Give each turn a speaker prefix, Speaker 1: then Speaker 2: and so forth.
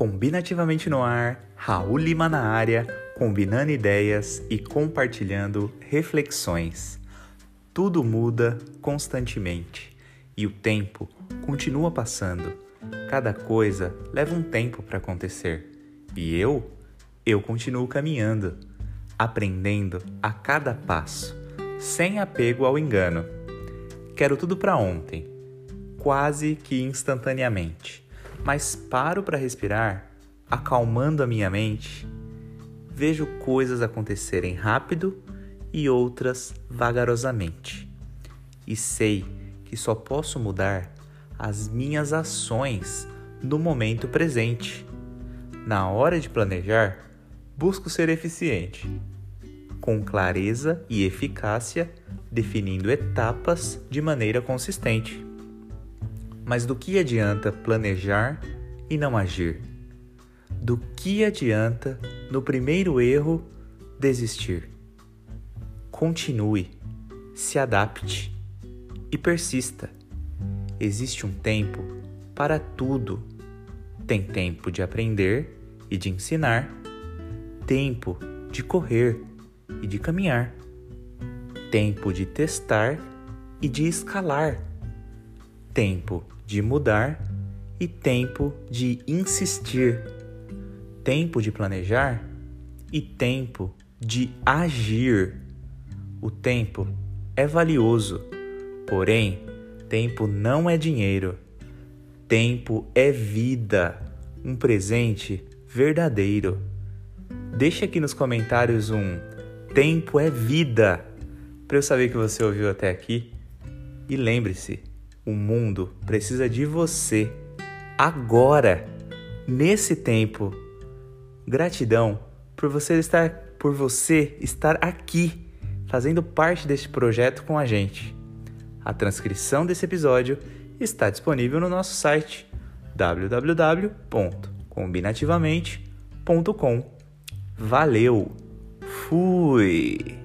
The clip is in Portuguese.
Speaker 1: Combinativamente no ar, Raul Lima na área, combinando ideias e compartilhando reflexões. Tudo muda constantemente e o tempo continua passando. Cada coisa leva um tempo para acontecer. E eu, eu continuo caminhando, aprendendo a cada passo, sem apego ao engano. Quero tudo para ontem, quase que instantaneamente mas paro para respirar, acalmando a minha mente, vejo coisas acontecerem rápido e outras vagarosamente. E sei que só posso mudar as minhas ações no momento presente. Na hora de planejar, busco ser eficiente, com clareza e eficácia, definindo etapas de maneira consistente. Mas do que adianta planejar e não agir? Do que adianta, no primeiro erro, desistir? Continue, se adapte e persista. Existe um tempo para tudo. Tem tempo de aprender e de ensinar, tempo de correr e de caminhar, tempo de testar e de escalar, tempo de mudar e tempo de insistir, tempo de planejar e tempo de agir. O tempo é valioso, porém, tempo não é dinheiro. Tempo é vida, um presente verdadeiro. Deixe aqui nos comentários um tempo é vida para eu saber que você ouviu até aqui. E lembre-se, o mundo precisa de você agora, nesse tempo. Gratidão por você estar por você estar aqui fazendo parte deste projeto com a gente. A transcrição desse episódio está disponível no nosso site www.combinativamente.com. Valeu. Fui.